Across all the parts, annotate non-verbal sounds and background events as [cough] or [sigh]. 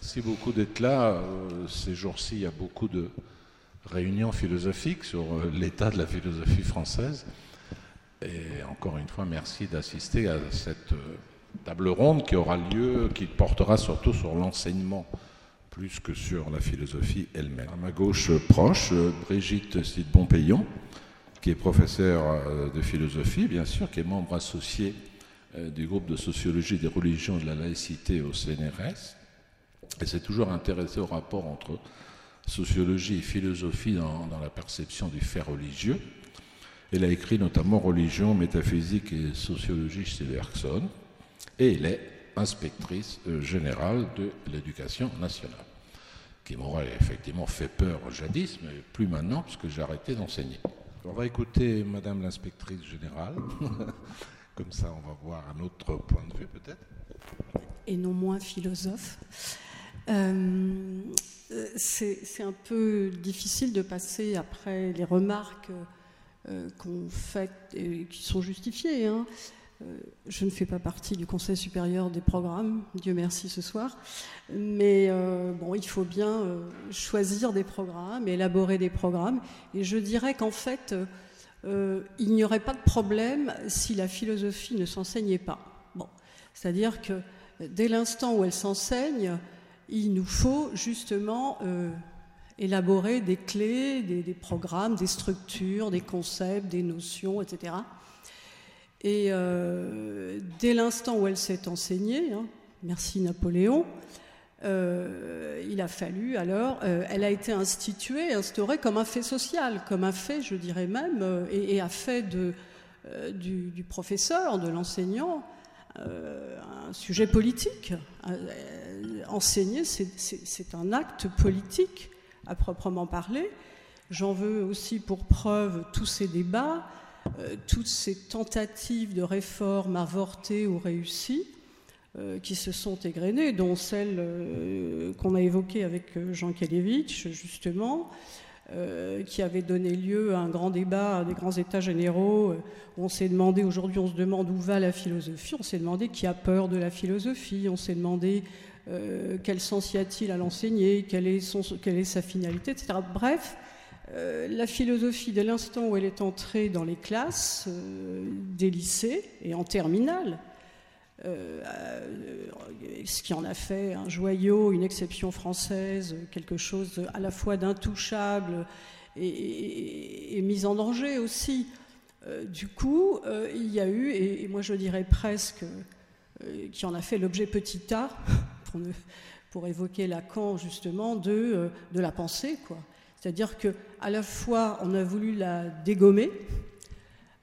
Merci beaucoup d'être là. Euh, ces jours-ci, il y a beaucoup de réunions philosophiques sur euh, l'état de la philosophie française. Et encore une fois, merci d'assister à cette euh, table ronde qui aura lieu, qui portera surtout sur l'enseignement plus que sur la philosophie elle-même. À ma gauche proche, Brigitte Cid-Pompayon, qui est professeure de philosophie, bien sûr, qui est membre associé du groupe de sociologie des religions et de la laïcité au CNRS, et s'est toujours intéressé au rapport entre sociologie et philosophie dans, la perception du fait religieux. Elle a écrit notamment Religion, métaphysique et sociologie chez Bergson. Et elle est inspectrice euh, générale de l'éducation nationale, qui m'aurait effectivement fait peur jadis, mais plus maintenant, puisque j'ai arrêté d'enseigner. On va écouter Madame l'inspectrice générale. [laughs] Comme ça, on va voir un autre point de vue peut-être. Et non moins philosophe. Euh, c'est un peu difficile de passer après les remarques euh, qu'on fait et qui sont justifiées. Hein. Euh, je ne fais pas partie du Conseil supérieur des programmes, Dieu merci ce soir, mais bon, il faut bien choisir des programmes, élaborer des programmes, et je dirais qu'en fait, il n'y aurait pas de problème si la philosophie ne s'enseignait pas. Bon, c'est-à-dire que dès l'instant où elle s'enseigne, il nous faut justement euh, élaborer des clés, des, programmes, des structures, des concepts, des notions, etc. Et euh, dès l'instant où elle s'est enseignée, hein, merci Napoléon, euh, il a fallu alors, elle a été instituée, instaurée comme un fait social, comme un fait, je dirais même, et, et un fait du, professeur, de l'enseignant, un sujet politique enseigner, c'est un acte politique à proprement parler. J'en veux aussi pour preuve tous ces débats, euh, toutes ces tentatives de réforme avortées ou réussies euh, qui se sont égrenées, dont celle euh, qu'on a évoquée avec Jean Kelevitch, justement, qui avait donné lieu à un grand débat, à des grands états généraux, on s'est demandé, aujourd'hui on se demande où va la philosophie, on s'est demandé qui a peur de la philosophie, on s'est demandé euh, quel sens y a-t-il à l'enseigner, quelle, est sa finalité, etc. Bref, euh, la philosophie, dès l'instant où elle est entrée dans les classes euh, des lycées et en terminale, ce qui en a fait un joyau, une exception française, quelque chose à la fois d'intouchable et, mis en danger aussi. du coup, il y a eu, et, moi je dirais presque, qui en a fait l'objet petit a, pour, évoquer Lacan justement de, euh, de la pensée. C'est-à-dire que à la fois on a voulu la dégommer,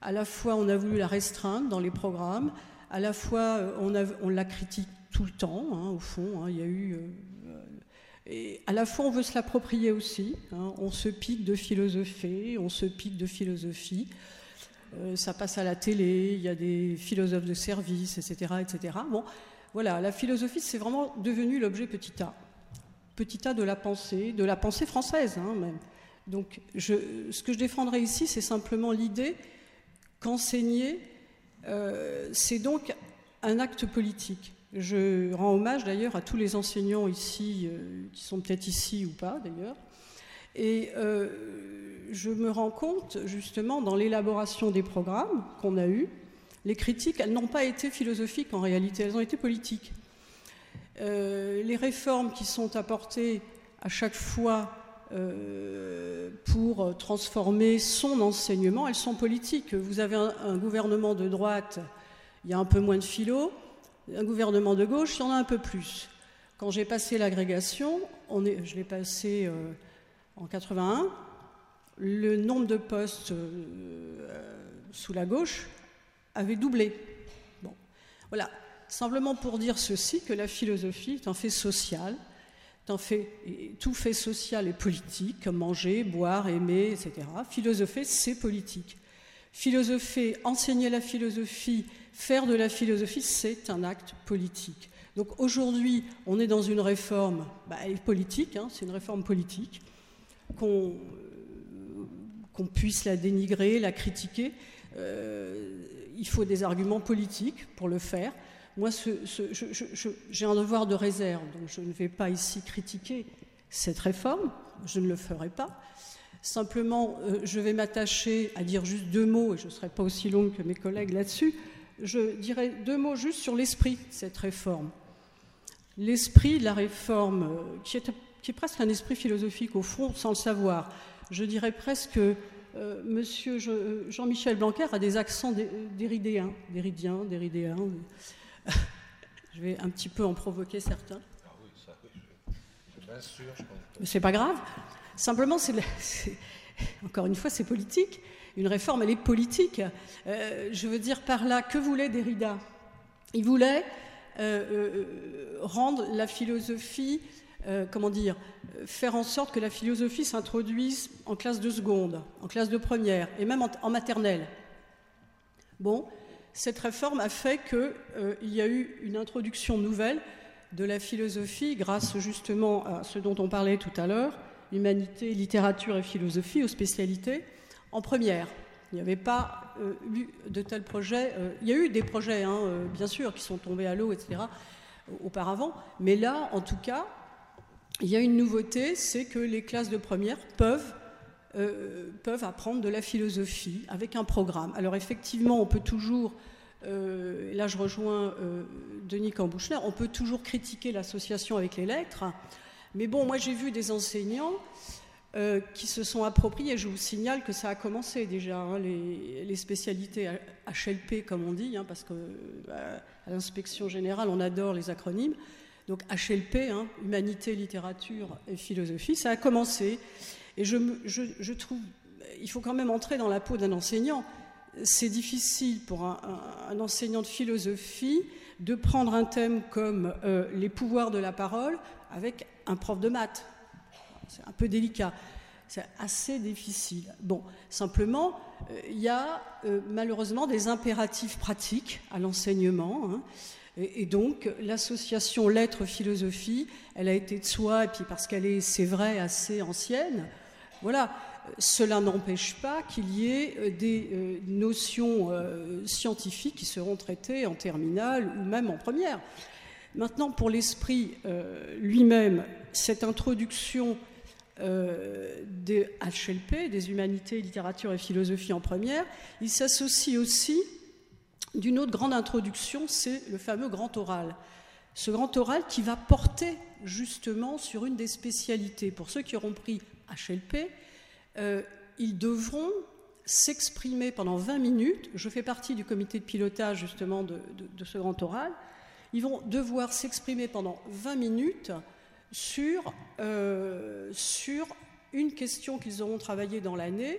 à la fois on a voulu la restreindre dans les programmes, à la fois euh, on, la critique tout le temps, hein, au fond. Hein, il y a eu. Euh, et à la fois, on veut se l'approprier aussi. On se pique de philosophie, on se pique de philosophie. ça passe à la télé, il y a des philosophes de service, etc., etc. Bon, voilà, la philosophie, c'est vraiment devenu l'objet petit a. Petit a de la pensée, de la pensée française hein, même. Donc, ce que je défendrai ici, c'est simplement l'idée qu'enseigner, euh, c'est donc un acte politique. Je rends hommage d'ailleurs à tous les enseignants ici, euh, qui sont peut-être ici ou pas d'ailleurs. Et euh, je me rends compte justement dans l'élaboration des programmes qu'on a eus, les critiques, elles n'ont pas été philosophiques en réalité, elles ont été politiques. Euh, les réformes qui sont apportées à chaque fois euh, pour transformer son enseignement, elles sont politiques. Vous avez un, gouvernement de droite, il y a un peu moins de philo, un gouvernement de gauche, il y en a un peu plus. Quand j'ai passé l'agrégation, je l'ai passé euh, en 81, le nombre de postes sous la gauche avait doublé. Bon. Voilà, simplement pour dire ceci, que la philosophie est un fait social, fait, tout fait social et politique, comme manger, boire, aimer, etc. Philosopher, c'est politique. Philosopher, enseigner la philosophie, faire de la philosophie, c'est un acte politique. Donc aujourd'hui, on est dans une réforme bah, politique, hein, c'est une réforme politique, qu'on puisse la dénigrer, la critiquer. Euh, il faut des arguments politiques pour le faire. moi, j'ai un devoir de réserve, donc je ne vais pas ici critiquer cette réforme, je ne le ferai pas. Simplement, euh, je vais m'attacher à dire juste deux mots, et je ne serai pas aussi longue que mes collègues là-dessus. Je dirais deux mots juste sur l'esprit de cette réforme. L'esprit de la réforme, euh, qui est, qui est, presque un esprit philosophique au fond, sans le savoir. Je dirais presque, euh, monsieur Jean-Michel Blanquer a des accents déridéens, déridiens, déridéens. [laughs] je vais un petit peu en provoquer certains. Ah oui, ça, sûr. Mais c'est pas grave. Simplement, c'est, encore une fois, c'est politique. Une réforme, elle est politique. Euh, je veux dire par là, que voulait Derrida? Il voulait euh, euh, rendre la philosophie, comment dire, faire en sorte que la philosophie s'introduise en classe de seconde, en classe de première, et même en maternelle. Bon, cette réforme a fait qu'il euh, y a eu une introduction nouvelle de la philosophie grâce justement à ce dont on parlait tout à l'heure, humanité, littérature et philosophie aux spécialités, en première. Il n'y avait pas euh, eu de tels projets. Euh, il y a eu des projets, hein, bien sûr, qui sont tombés à l'eau, etc., auparavant. Mais là, en tout cas, il y a une nouveauté, c'est que les classes de première peuvent euh, peuvent apprendre de la philosophie avec un programme. Alors effectivement, on peut toujours, euh, là je rejoins euh, Denis Cambouchner, on peut toujours critiquer l'association avec les lettres, mais bon, moi j'ai vu des enseignants qui se sont appropriés, je vous signale que ça a commencé déjà, hein, les, spécialités HLP comme on dit, hein, parce que bah, à l'inspection générale on adore les acronymes, donc HLP, hein, Humanité, Littérature et Philosophie, ça a commencé. Et je, trouve, il faut quand même entrer dans la peau d'un enseignant. C'est difficile pour un, enseignant de philosophie de prendre un thème comme euh, les pouvoirs de la parole avec un prof de maths. C'est un peu délicat. C'est assez difficile. Bon, simplement, euh, il y a euh, malheureusement des impératifs pratiques à l'enseignement. Hein. Et, donc, l'association lettres-philosophie, elle a été de soi, et puis parce qu'elle est, c'est vrai, assez ancienne, voilà, cela n'empêche pas qu'il y ait euh, des notions scientifiques qui seront traitées en terminale ou même en première. Maintenant, pour l'esprit lui-même, cette introduction des HLP, des humanités, littérature et philosophie en première, il s'associe aussi d'une autre grande introduction, c'est le fameux grand oral. Ce grand oral qui va porter justement sur une des spécialités. Pour ceux qui auront pris HLP, euh, ils devront s'exprimer pendant 20 minutes. Je fais partie du comité de pilotage justement de, ce grand oral. Ils vont devoir s'exprimer pendant 20 minutes sur, euh, sur une question qu'ils auront travaillée dans l'année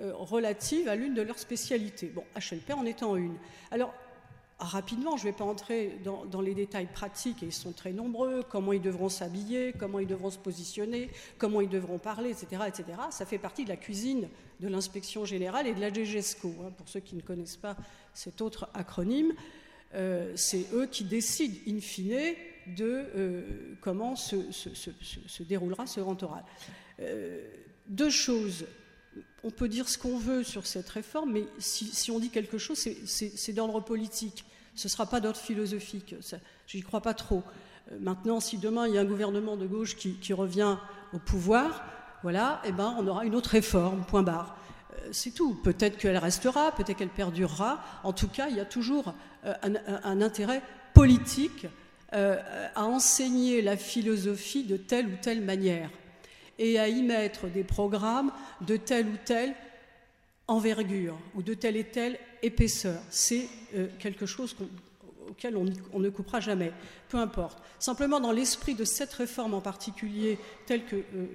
euh, relative à l'une de leurs spécialités. Bon, HLP en étant une. Alors, rapidement, je ne vais pas entrer dans, les détails pratiques, et ils sont très nombreux, comment ils devront s'habiller, comment ils devront se positionner, comment ils devront parler, etc. etc. Ça fait partie de la cuisine de l'inspection générale et de la DGESCO. Hein. pour ceux qui ne connaissent pas cet autre acronyme, euh, c'est eux qui décident in fine de euh, comment se, déroulera ce grand. Euh, deux choses on peut dire ce qu'on veut sur cette réforme, mais si, on dit quelque chose, c'est d'ordre politique. Ce ne sera pas d'ordre philosophique. Je n'y crois pas trop. Euh, maintenant, si demain il y a un gouvernement de gauche qui, revient au pouvoir, voilà, eh ben, on aura une autre réforme, point barre. C'est tout. Peut-être qu'elle restera, peut-être qu'elle perdurera. En tout cas, il y a toujours un, intérêt politique à enseigner la philosophie de telle ou telle manière et à y mettre des programmes de telle ou telle envergure ou de telle et telle épaisseur. C'est euh, quelque chose auquel on, ne coupera jamais, peu importe. Simplement, dans l'esprit de cette réforme en particulier, telle que euh,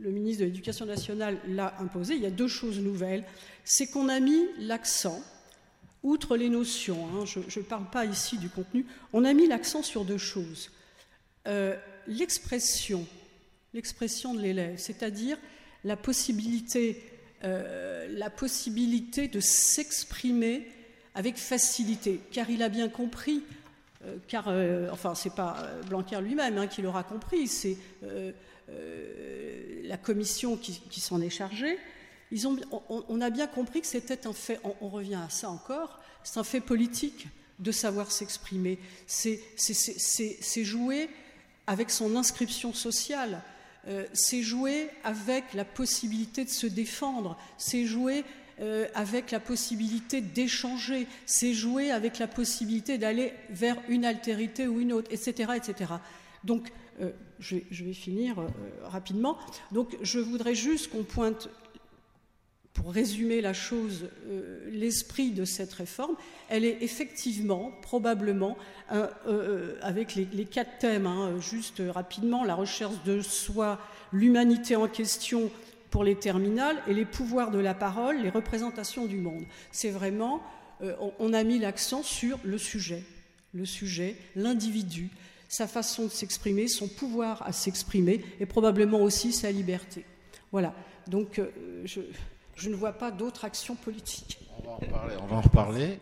le ministre de l'Éducation nationale l'a imposée, il y a deux choses nouvelles. C'est qu'on a mis l'accent, outre les notions, hein, je ne parle pas ici du contenu, on a mis l'accent sur deux choses. Euh, l'expression l'expression de l'élève, c'est-à-dire la possibilité, euh, la possibilité de s'exprimer avec facilité, car il a bien compris, euh, car, enfin, c'est pas Blanquer lui-même hein, qui l'aura compris, c'est la commission qui, s'en est chargée. On, a bien compris que c'était un fait, on, revient à ça encore, c'est un fait politique de savoir s'exprimer. C'est jouer avec son inscription sociale. Euh, c'est jouer avec la possibilité de se défendre. C'est jouer euh, avec la possibilité d'échanger. C'est jouer avec la possibilité d'aller vers une altérité ou une autre, etc. etc. Donc, euh, je, vais, finir rapidement. Donc, je voudrais juste qu'on pointe pour résumer la chose, euh, l'esprit de cette réforme, elle est effectivement, probablement, euh, euh, avec les, quatre thèmes, hein, juste rapidement, la recherche de soi, l'humanité en question pour les terminales et les pouvoirs de la parole, les représentations du monde. C'est vraiment, on, a mis l'accent sur le sujet, le sujet, l'individu, sa façon de s'exprimer, son pouvoir à s'exprimer et probablement aussi sa liberté. Voilà. Donc, je, je ne vois pas d'autre action politique. On va en reparler. On va en reparler.